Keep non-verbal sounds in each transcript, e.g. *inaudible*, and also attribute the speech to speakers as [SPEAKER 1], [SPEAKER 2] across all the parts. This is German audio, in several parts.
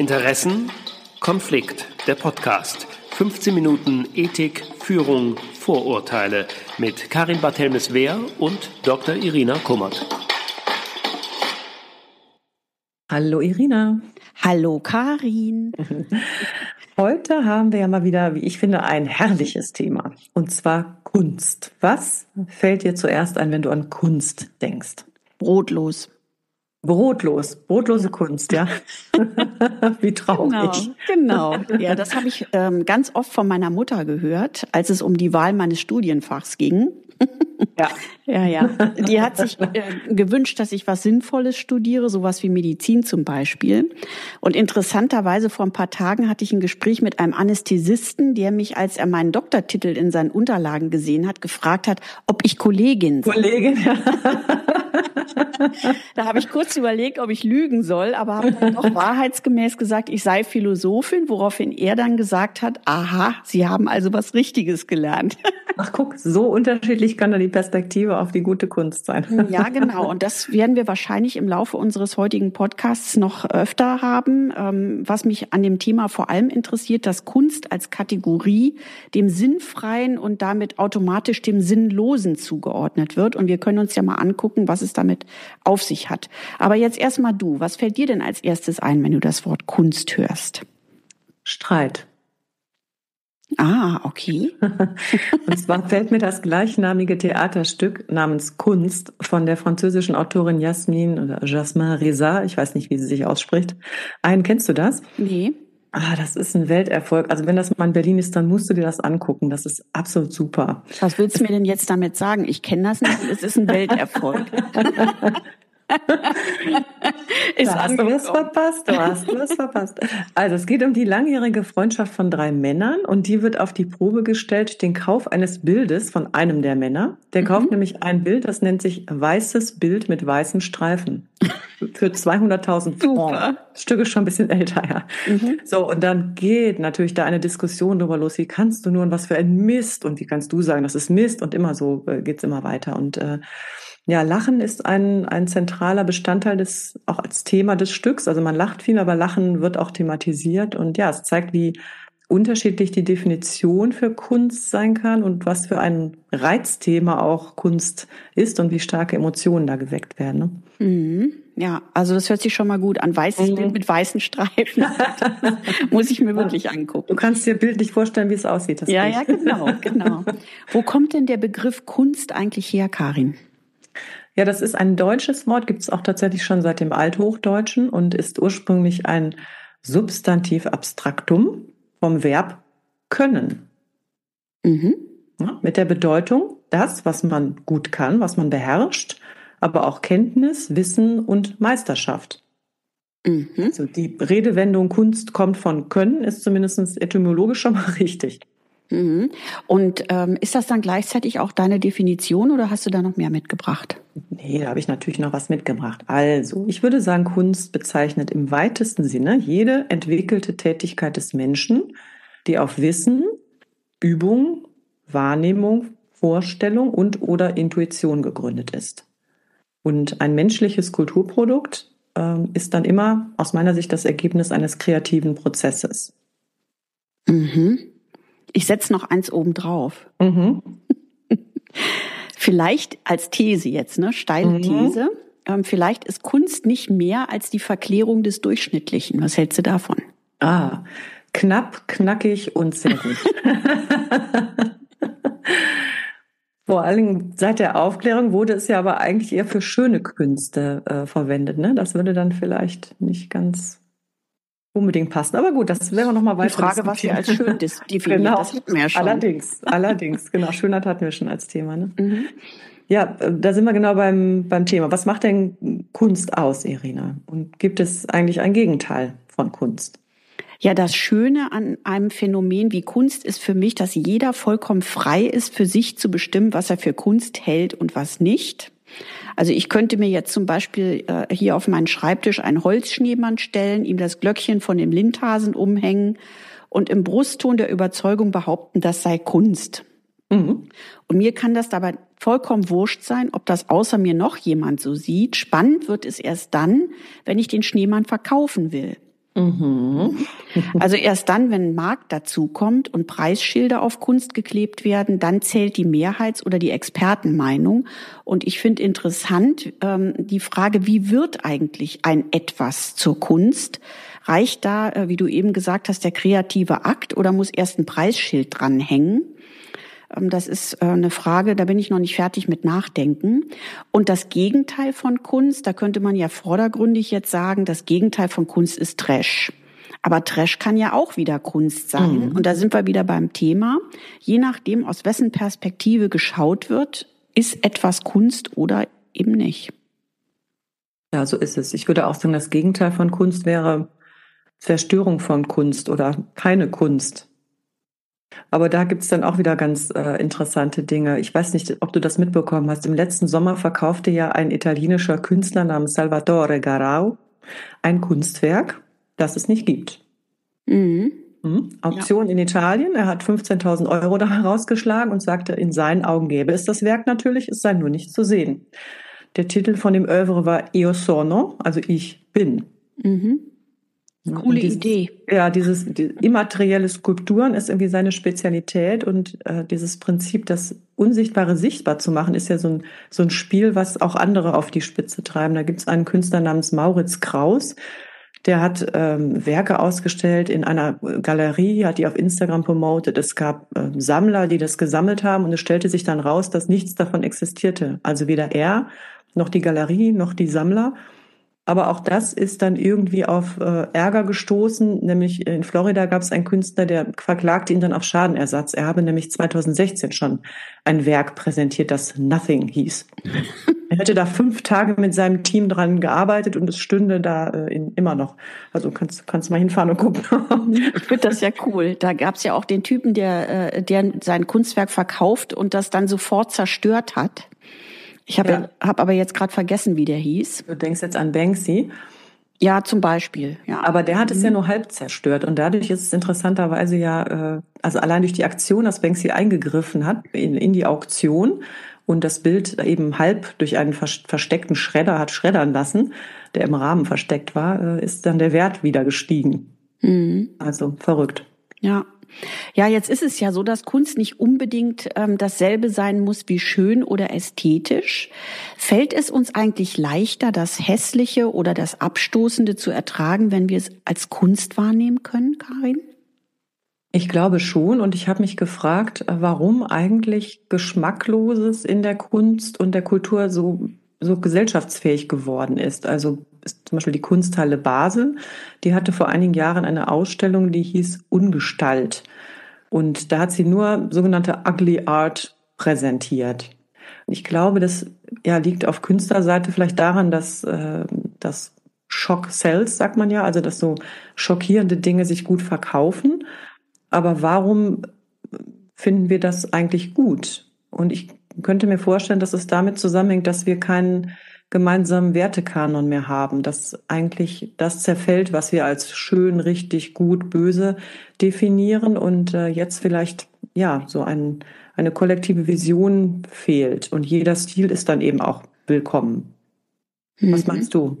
[SPEAKER 1] Interessen, Konflikt, der Podcast. 15 Minuten Ethik, Führung, Vorurteile mit Karin Barthelmes-Wehr und Dr. Irina Kummert.
[SPEAKER 2] Hallo Irina.
[SPEAKER 3] Hallo Karin. *laughs*
[SPEAKER 2] Heute haben wir ja mal wieder, wie ich finde, ein herrliches Thema. Und zwar Kunst. Was fällt dir zuerst ein, wenn du an Kunst denkst?
[SPEAKER 3] Brotlos.
[SPEAKER 2] Brotlos, brotlose Kunst, ja. *laughs* *laughs* Wie traurig.
[SPEAKER 3] Genau, genau. Ja, das habe ich ähm, ganz oft von meiner Mutter gehört, als es um die Wahl meines Studienfachs ging. Ja. *laughs* ja, ja. Die hat sich äh, gewünscht, dass ich was Sinnvolles studiere, sowas wie Medizin zum Beispiel. Und interessanterweise vor ein paar Tagen hatte ich ein Gespräch mit einem Anästhesisten, der mich, als er meinen Doktortitel in seinen Unterlagen gesehen hat, gefragt hat, ob ich Kollegin.
[SPEAKER 2] Kollegin. *laughs*
[SPEAKER 3] da habe ich kurz überlegt, ob ich lügen soll, aber habe dann doch wahrheitsgemäß gesagt, ich sei Philosophin, woraufhin er dann gesagt hat, aha, Sie haben also was Richtiges gelernt.
[SPEAKER 2] Ach guck, so unterschiedlich kann da die Perspektive auf die gute Kunst sein.
[SPEAKER 3] Ja, genau. Und das werden wir wahrscheinlich im Laufe unseres heutigen Podcasts noch öfter haben. Ähm, was mich an dem Thema vor allem interessiert, dass Kunst als Kategorie dem Sinnfreien und damit automatisch dem Sinnlosen zugeordnet wird. Und wir können uns ja mal angucken, was es damit auf sich hat. Aber jetzt erstmal du. Was fällt dir denn als erstes ein, wenn du das Wort Kunst hörst?
[SPEAKER 2] Streit.
[SPEAKER 3] Ah, okay. *laughs*
[SPEAKER 2] Und zwar fällt mir das gleichnamige Theaterstück namens Kunst von der französischen Autorin Jasmin oder Jasmin Reza, ich weiß nicht, wie sie sich ausspricht, ein. Kennst du das?
[SPEAKER 3] Nee.
[SPEAKER 2] Ah, das ist ein Welterfolg. Also wenn das mal in Berlin ist, dann musst du dir das angucken. Das ist absolut super.
[SPEAKER 3] Was willst du mir denn jetzt damit sagen? Ich kenne das nicht. Es ist ein *laughs* Welterfolg. *laughs*
[SPEAKER 2] ist du hast du was verpasst, du hast was verpasst. Also es geht um die langjährige Freundschaft von drei Männern und die wird auf die Probe gestellt den Kauf eines Bildes von einem der Männer. Der mhm. kauft nämlich ein Bild, das nennt sich weißes Bild mit weißen Streifen. Für 200.000 Francs. Das Stück ist schon ein bisschen älter, ja. Mhm. So, und dann geht natürlich da eine Diskussion darüber los, wie kannst du nur und was für ein Mist und wie kannst du sagen, das ist Mist und immer so äh, geht's immer weiter und äh, ja, Lachen ist ein, ein zentraler Bestandteil des, auch als Thema des Stücks. Also man lacht viel, aber Lachen wird auch thematisiert. Und ja, es zeigt, wie unterschiedlich die Definition für Kunst sein kann und was für ein Reizthema auch Kunst ist und wie starke Emotionen da geweckt werden.
[SPEAKER 3] Ne? Mhm. Ja, also das hört sich schon mal gut an. Weißes mhm. Bild mit weißen Streifen. *laughs* Muss ich mir wirklich angucken.
[SPEAKER 2] Du kannst dir bildlich vorstellen, wie es aussieht.
[SPEAKER 3] ja, ja, genau, genau. *laughs* Wo kommt denn der Begriff Kunst eigentlich her, Karin?
[SPEAKER 2] Ja, das ist ein deutsches Wort, gibt es auch tatsächlich schon seit dem Althochdeutschen und ist ursprünglich ein Substantiv Abstraktum vom Verb können. Mhm. Ja, mit der Bedeutung, das, was man gut kann, was man beherrscht, aber auch Kenntnis, Wissen und Meisterschaft. Mhm. Also die Redewendung Kunst kommt von können, ist zumindest etymologisch schon mal *laughs* richtig.
[SPEAKER 3] Mhm. Und ähm, ist das dann gleichzeitig auch deine Definition oder hast du da noch mehr mitgebracht?
[SPEAKER 2] Nee, da habe ich natürlich noch was mitgebracht. Also, ich würde sagen, Kunst bezeichnet im weitesten Sinne jede entwickelte Tätigkeit des Menschen, die auf Wissen, Übung, Wahrnehmung, Vorstellung und oder Intuition gegründet ist. Und ein menschliches Kulturprodukt äh, ist dann immer aus meiner Sicht das Ergebnis eines kreativen Prozesses.
[SPEAKER 3] Mhm. Ich setze noch eins oben drauf. Mhm. *laughs* vielleicht als These jetzt, ne? Steile mhm. These. Ähm, vielleicht ist Kunst nicht mehr als die Verklärung des Durchschnittlichen. Was hältst du davon?
[SPEAKER 2] Ah, knapp, knackig und sehr gut. *laughs* Vor allem seit der Aufklärung wurde es ja aber eigentlich eher für schöne Künste äh, verwendet. Ne? Das würde dann vielleicht nicht ganz unbedingt passen. Aber gut, das wäre noch mal weiter.
[SPEAKER 3] Die Frage, was wir als schön *laughs* definiert,
[SPEAKER 2] genau. das hatten wir ja schon. Allerdings, allerdings, genau. Schönheit hatten wir schon als Thema. Ne? Mhm. Ja, äh, da sind wir genau beim, beim Thema. Was macht denn Kunst aus, Irina? Und gibt es eigentlich ein Gegenteil von Kunst?
[SPEAKER 3] Ja, das Schöne an einem Phänomen wie Kunst ist für mich, dass jeder vollkommen frei ist, für sich zu bestimmen, was er für Kunst hält und was nicht. Also ich könnte mir jetzt zum Beispiel äh, hier auf meinen Schreibtisch einen Holzschneemann stellen, ihm das Glöckchen von dem Lindhasen umhängen und im Brustton der Überzeugung behaupten, das sei Kunst. Mhm. Und mir kann das dabei vollkommen wurscht sein, ob das außer mir noch jemand so sieht. Spannend wird es erst dann, wenn ich den Schneemann verkaufen will. Mhm. Also erst dann, wenn ein Markt dazukommt und Preisschilder auf Kunst geklebt werden, dann zählt die Mehrheits- oder die Expertenmeinung. Und ich finde interessant ähm, die Frage, wie wird eigentlich ein etwas zur Kunst? Reicht da, äh, wie du eben gesagt hast, der kreative Akt oder muss erst ein Preisschild dranhängen? Ähm, das ist äh, eine Frage, da bin ich noch nicht fertig mit Nachdenken. Und das Gegenteil von Kunst, da könnte man ja vordergründig jetzt sagen, das Gegenteil von Kunst ist Trash. Aber Trash kann ja auch wieder Kunst sein. Mhm. Und da sind wir wieder beim Thema. Je nachdem, aus wessen Perspektive geschaut wird, ist etwas Kunst oder eben nicht.
[SPEAKER 2] Ja, so ist es. Ich würde auch sagen, das Gegenteil von Kunst wäre Zerstörung von Kunst oder keine Kunst. Aber da gibt's dann auch wieder ganz äh, interessante Dinge. Ich weiß nicht, ob du das mitbekommen hast. Im letzten Sommer verkaufte ja ein italienischer Künstler namens Salvatore Garau ein Kunstwerk, das es nicht gibt. Mhm. Mhm. Auktion ja. in Italien. Er hat 15.000 Euro da *laughs* herausgeschlagen und sagte, in seinen Augen gäbe es das Werk natürlich, es sei nur nicht zu sehen. Der Titel von dem Oeuvre war Io sono, also ich bin. Mhm.
[SPEAKER 3] Coole dieses, Idee.
[SPEAKER 2] Ja, dieses die immaterielle Skulpturen ist irgendwie seine Spezialität und äh, dieses Prinzip, das Unsichtbare sichtbar zu machen, ist ja so ein, so ein Spiel, was auch andere auf die Spitze treiben. Da gibt es einen Künstler namens Mauritz Kraus, der hat ähm, Werke ausgestellt in einer Galerie, hat die auf Instagram promotet. Es gab äh, Sammler, die das gesammelt haben und es stellte sich dann raus, dass nichts davon existierte. Also weder er noch die Galerie noch die Sammler. Aber auch das ist dann irgendwie auf äh, Ärger gestoßen. Nämlich in Florida gab es einen Künstler, der verklagte ihn dann auf Schadenersatz. Er habe nämlich 2016 schon ein Werk präsentiert, das Nothing hieß. er hätte da fünf Tage mit seinem Team dran gearbeitet und es stünde da äh, in, immer noch. Also kannst kannst mal hinfahren und gucken.
[SPEAKER 3] ich finde das ja cool. Da gab es ja auch den Typen, der, äh, der sein Kunstwerk verkauft und das dann sofort zerstört hat. Ich habe ja. hab aber jetzt gerade vergessen, wie der hieß.
[SPEAKER 2] Du denkst jetzt an Banksy.
[SPEAKER 3] Ja, zum Beispiel. Ja.
[SPEAKER 2] Aber der hat es ja mhm. nur halb zerstört und dadurch ist es interessanterweise ja, äh, also allein durch die Aktion, dass Banksy eingegriffen hat in, in die Auktion und das Bild eben halb durch einen versteckten Schredder hat schreddern lassen, der im Rahmen versteckt war, äh, ist dann der Wert wieder gestiegen. Mhm. Also verrückt.
[SPEAKER 3] Ja. Ja, jetzt ist es ja so, dass Kunst nicht unbedingt ähm, dasselbe sein muss wie schön oder ästhetisch. Fällt es uns eigentlich leichter, das Hässliche oder das Abstoßende zu ertragen, wenn wir es als Kunst wahrnehmen können, Karin?
[SPEAKER 2] Ich glaube schon und ich habe mich gefragt, warum eigentlich Geschmackloses in der Kunst und der Kultur so, so gesellschaftsfähig geworden ist. Also zum Beispiel die Kunsthalle Basel, die hatte vor einigen Jahren eine Ausstellung, die hieß Ungestalt. Und da hat sie nur sogenannte Ugly Art präsentiert. Ich glaube, das ja, liegt auf Künstlerseite vielleicht daran, dass äh, das Shock sells, sagt man ja, also dass so schockierende Dinge sich gut verkaufen. Aber warum finden wir das eigentlich gut? Und ich könnte mir vorstellen, dass es damit zusammenhängt, dass wir keinen gemeinsamen Wertekanon mehr haben, dass eigentlich das zerfällt, was wir als schön, richtig, gut, böse definieren und äh, jetzt vielleicht ja so ein, eine kollektive Vision fehlt und jeder Stil ist dann eben auch willkommen. Was mhm. meinst du?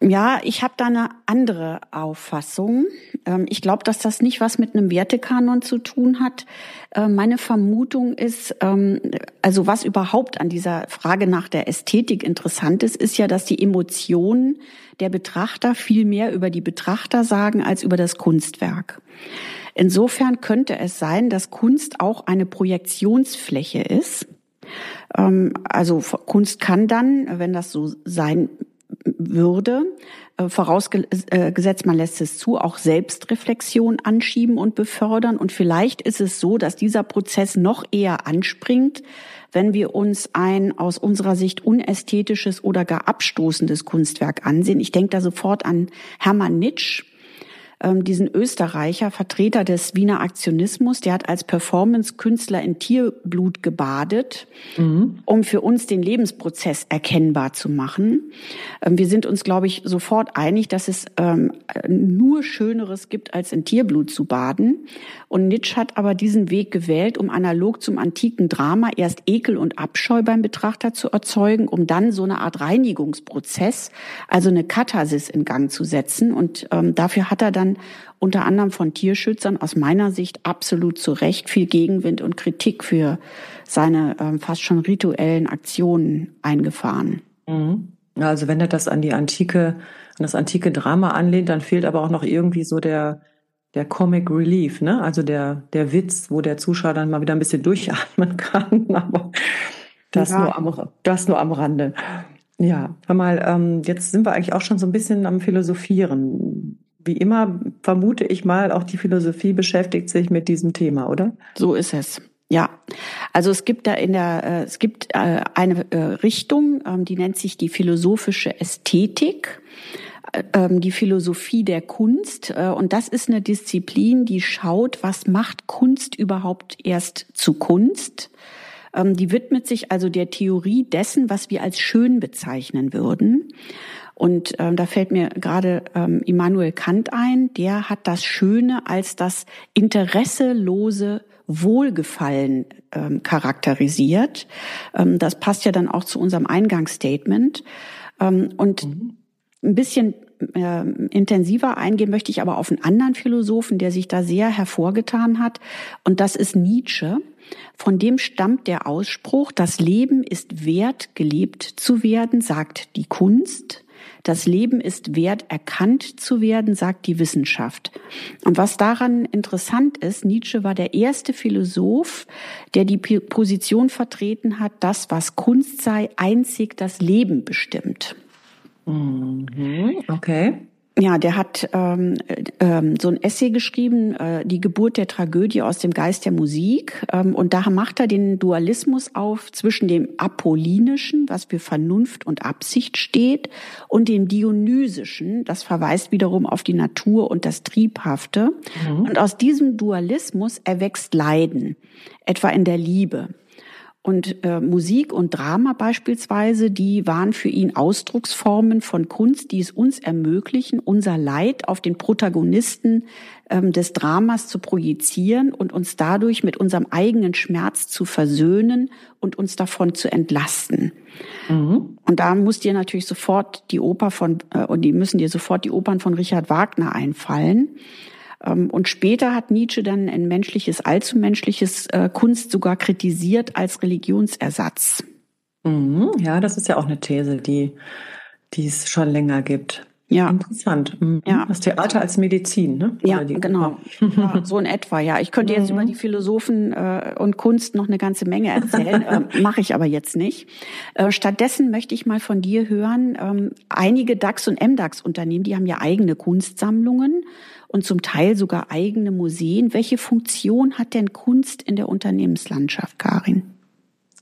[SPEAKER 3] Ja, ich habe da eine andere Auffassung. Ähm, ich glaube, dass das nicht was mit einem Wertekanon zu tun hat. Äh, meine Vermutung ist, ähm, also was überhaupt an dieser Frage nach der Ästhetik interessant ist, ist ja, dass die Emotionen der Betrachter viel mehr über die Betrachter sagen als über das Kunstwerk. Insofern könnte es sein, dass Kunst auch eine Projektionsfläche ist also Kunst kann dann, wenn das so sein würde, äh, vorausgesetzt man lässt es zu, auch Selbstreflexion anschieben und befördern. Und vielleicht ist es so, dass dieser Prozess noch eher anspringt, wenn wir uns ein aus unserer Sicht unästhetisches oder gar abstoßendes Kunstwerk ansehen. Ich denke da sofort an Hermann Nitsch, ähm, diesen Österreicher, Vertreter des Wiener Aktionismus, der hat als Performance-Künstler in Tierblut gebadet, mhm. um für uns den Lebensprozess erkennbar zu machen. Ähm, wir sind uns, glaube ich, sofort einig, dass es ähm, nur Schöneres gibt, als in Tierblut zu baden. Und Nietzsche hat aber diesen Weg gewählt, um analog zum antiken Drama erst Ekel und Abscheu beim Betrachter zu erzeugen, um dann so eine Art Reinigungsprozess, also eine Katharsis in Gang zu setzen. Und ähm, dafür hat er dann unter anderem von Tierschützern aus meiner Sicht absolut zu Recht viel Gegenwind und Kritik für seine ähm, fast schon rituellen Aktionen eingefahren.
[SPEAKER 2] Mhm. Also wenn er das an die antike, an das antike Drama anlehnt, dann fehlt aber auch noch irgendwie so der, der Comic Relief, ne? Also der, der Witz, wo der Zuschauer dann mal wieder ein bisschen durchatmen *laughs* kann. Aber das, ja. nur, am, das nur am Rande. Ja, hör mal, ähm, jetzt sind wir eigentlich auch schon so ein bisschen am Philosophieren. Wie immer vermute ich mal, auch die Philosophie beschäftigt sich mit diesem Thema, oder?
[SPEAKER 3] So ist es. Ja, also es gibt da in der äh, es gibt äh, eine äh, Richtung, ähm, die nennt sich die philosophische Ästhetik, ähm, die Philosophie der Kunst und das ist eine Disziplin, die schaut, was macht Kunst überhaupt erst zu Kunst? Ähm, die widmet sich also der Theorie dessen, was wir als schön bezeichnen würden. Und ähm, da fällt mir gerade ähm, Immanuel Kant ein, der hat das Schöne als das interesselose Wohlgefallen ähm, charakterisiert. Ähm, das passt ja dann auch zu unserem Eingangsstatement. Ähm, und mhm. ein bisschen äh, intensiver eingehen möchte ich aber auf einen anderen Philosophen, der sich da sehr hervorgetan hat. Und das ist Nietzsche. Von dem stammt der Ausspruch, das Leben ist wert, gelebt zu werden, sagt die Kunst. Das Leben ist wert, erkannt zu werden, sagt die Wissenschaft. Und was daran interessant ist, Nietzsche war der erste Philosoph, der die Position vertreten hat, das, was Kunst sei, einzig das Leben bestimmt.
[SPEAKER 2] Mhm, okay.
[SPEAKER 3] Ja, der hat ähm, ähm, so ein Essay geschrieben, äh, die Geburt der Tragödie aus dem Geist der Musik. Ähm, und da macht er den Dualismus auf zwischen dem Apollinischen, was für Vernunft und Absicht steht, und dem Dionysischen, das verweist wiederum auf die Natur und das Triebhafte. Mhm. Und aus diesem Dualismus erwächst Leiden, etwa in der Liebe. Und äh, Musik und Drama beispielsweise, die waren für ihn Ausdrucksformen von Kunst, die es uns ermöglichen, unser Leid auf den Protagonisten ähm, des Dramas zu projizieren und uns dadurch mit unserem eigenen Schmerz zu versöhnen und uns davon zu entlasten. Mhm. Und da muss dir natürlich sofort die Oper von, äh, und die müssen dir sofort die Opern von Richard Wagner einfallen. Ähm, und später hat Nietzsche dann ein menschliches, allzu menschliches äh, Kunst sogar kritisiert als Religionsersatz.
[SPEAKER 2] Mhm, ja, das ist ja auch eine These, die, die es schon länger gibt.
[SPEAKER 3] Ja.
[SPEAKER 2] Interessant. Mhm. Ja. Das Theater als Medizin, ne?
[SPEAKER 3] Ja, genau. *laughs* Ja, so in etwa, ja. Ich könnte jetzt mhm. über die Philosophen äh, und Kunst noch eine ganze Menge erzählen, *laughs* äh, mache ich aber jetzt nicht. Äh, stattdessen möchte ich mal von dir hören, ähm, einige DAX- und MDAX-Unternehmen, die haben ja eigene Kunstsammlungen und zum Teil sogar eigene Museen. Welche Funktion hat denn Kunst in der Unternehmenslandschaft, Karin?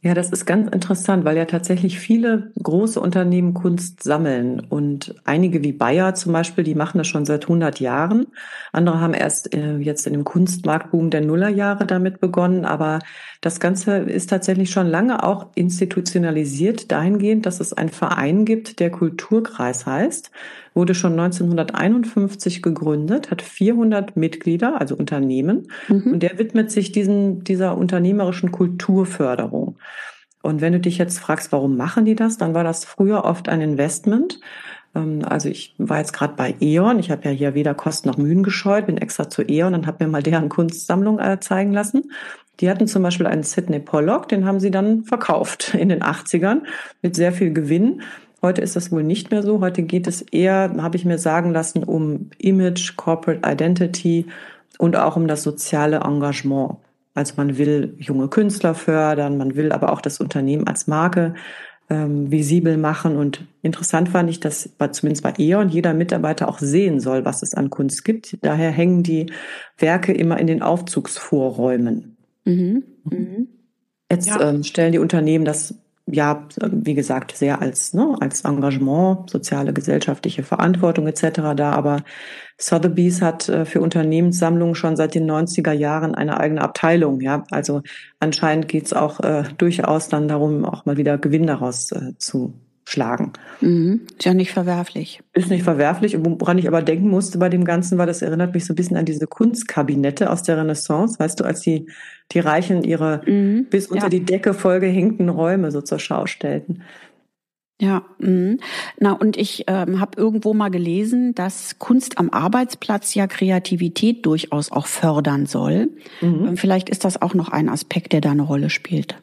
[SPEAKER 2] Ja, das ist ganz interessant, weil ja tatsächlich viele große Unternehmen Kunst sammeln und einige wie Bayer zum Beispiel, die machen das schon seit 100 Jahren. Andere haben erst äh, jetzt in dem Kunstmarktboom der Nullerjahre damit begonnen, aber das Ganze ist tatsächlich schon lange auch institutionalisiert dahingehend, dass es einen Verein gibt, der Kulturkreis heißt wurde schon 1951 gegründet, hat 400 Mitglieder, also Unternehmen, mhm. und der widmet sich diesen, dieser unternehmerischen Kulturförderung. Und wenn du dich jetzt fragst, warum machen die das, dann war das früher oft ein Investment. Ähm, also ich war jetzt gerade bei E.ON, ich habe ja hier weder Kosten noch Mühen gescheut, bin extra zu E.ON und habe mir mal deren Kunstsammlung äh, zeigen lassen. Die hatten zum Beispiel einen Sidney Pollock, den haben sie dann verkauft in den 80ern mit sehr viel Gewinn. Heute ist das wohl nicht mehr so. Heute geht es eher, habe ich mir sagen lassen, um Image, Corporate Identity und auch um das soziale Engagement. Also man will junge Künstler fördern, man will aber auch das Unternehmen als Marke ähm, visibel machen. Und interessant fand ich, dass bei, zumindest bei E.ON jeder Mitarbeiter auch sehen soll, was es an Kunst gibt. Daher hängen die Werke immer in den Aufzugsvorräumen. Mhm. Mhm. Jetzt ja. ähm, stellen die Unternehmen das ja, wie gesagt, sehr als, ne, als Engagement, soziale, gesellschaftliche Verantwortung etc. da. Aber Sotheby's hat äh, für Unternehmenssammlungen schon seit den 90er Jahren eine eigene Abteilung. Ja, also anscheinend geht's auch äh, durchaus dann darum, auch mal wieder Gewinn daraus äh, zu schlagen.
[SPEAKER 3] Mhm. Ist ja nicht verwerflich.
[SPEAKER 2] Ist nicht verwerflich. Woran ich aber denken musste bei dem Ganzen war, das erinnert mich so ein bisschen an diese Kunstkabinette aus der Renaissance. Weißt du, als die, die Reichen ihre mhm. bis unter ja. die Decke vollgehängten Räume so zur Schau stellten.
[SPEAKER 3] Ja, mh. na und ich ähm, habe irgendwo mal gelesen, dass Kunst am Arbeitsplatz ja Kreativität durchaus auch fördern soll. Mhm. Ähm, vielleicht ist das auch noch ein Aspekt, der da eine Rolle spielt.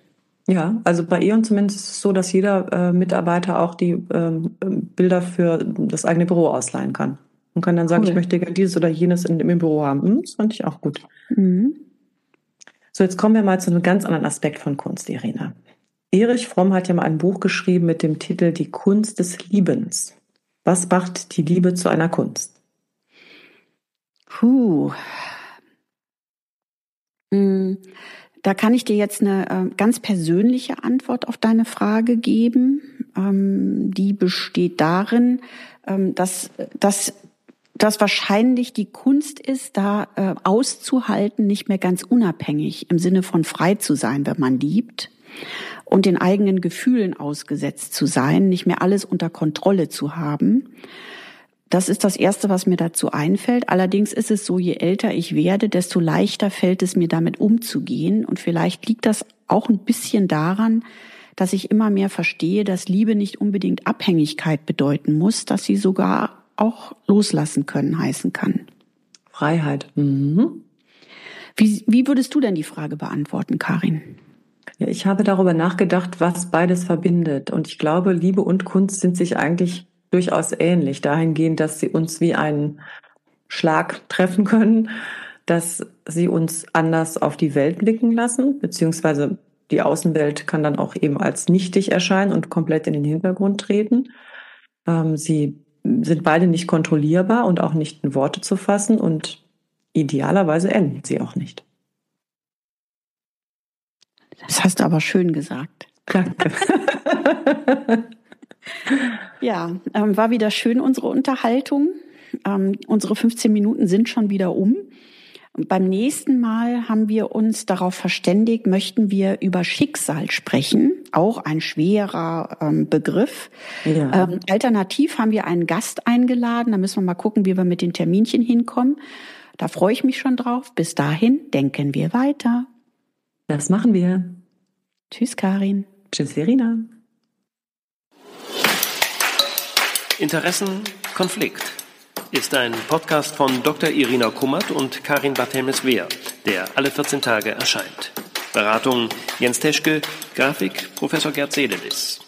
[SPEAKER 2] Ja, also bei E.ON zumindest ist es so, dass jeder äh, Mitarbeiter auch die ähm, Bilder für das eigene Büro ausleihen kann. Und kann dann sagen, cool. ich möchte gerne dieses oder jenes in, im Büro haben. Hm, das fand ich auch gut. Mhm. So, jetzt kommen wir mal zu einem ganz anderen Aspekt von Kunst, Irina. Erich Fromm hat ja mal ein Buch geschrieben mit dem Titel Die Kunst des Liebens. Was macht die Liebe zu einer Kunst?
[SPEAKER 3] Puh. Hm. Da kann ich dir jetzt eine äh, ganz persönliche Antwort auf deine Frage geben. Ähm, die besteht darin, ähm, dass, dass dass wahrscheinlich die Kunst ist, da äh, auszuhalten, nicht mehr ganz unabhängig im Sinne von frei zu sein, wenn man liebt und den eigenen Gefühlen ausgesetzt zu sein, nicht mehr alles unter Kontrolle zu haben. Das ist das Erste, was mir dazu einfällt. Allerdings ist es so, je älter ich werde, desto leichter fällt es mir damit umzugehen. Und vielleicht liegt das auch ein bisschen daran, dass ich immer mehr verstehe, dass Liebe nicht unbedingt Abhängigkeit bedeuten muss, dass sie sogar auch loslassen können heißen kann.
[SPEAKER 2] Freiheit. Mhm.
[SPEAKER 3] Wie, wie würdest du denn die Frage beantworten, Karin?
[SPEAKER 2] Ja, ich habe darüber nachgedacht, was beides verbindet. Und ich glaube, Liebe und Kunst sind sich eigentlich durchaus ähnlich, dahingehend, dass sie uns wie einen Schlag treffen können, dass sie uns anders auf die Welt blicken lassen, beziehungsweise die Außenwelt kann dann auch eben als nichtig erscheinen und komplett in den Hintergrund treten. Ähm, sie sind beide nicht kontrollierbar und auch nicht in Worte zu fassen und idealerweise enden sie auch nicht.
[SPEAKER 3] Das hast du aber schön gesagt.
[SPEAKER 2] Danke. *laughs*
[SPEAKER 3] Ja, ähm, war wieder schön unsere Unterhaltung. Ähm, unsere 15 Minuten sind schon wieder um. Beim nächsten Mal haben wir uns darauf verständigt, möchten wir über Schicksal sprechen, auch ein schwerer ähm, Begriff. Ja. Ähm, alternativ haben wir einen Gast eingeladen, da müssen wir mal gucken, wie wir mit den Terminchen hinkommen. Da freue ich mich schon drauf. Bis dahin denken wir weiter.
[SPEAKER 2] Das machen wir.
[SPEAKER 3] Tschüss, Karin.
[SPEAKER 2] Tschüss, Irina.
[SPEAKER 1] Interessen Konflikt ist ein Podcast von Dr. Irina Kummert und Karin Barthelmes-Wehr, der alle 14 Tage erscheint. Beratung Jens Teschke, Grafik Professor Gerd Sedelis.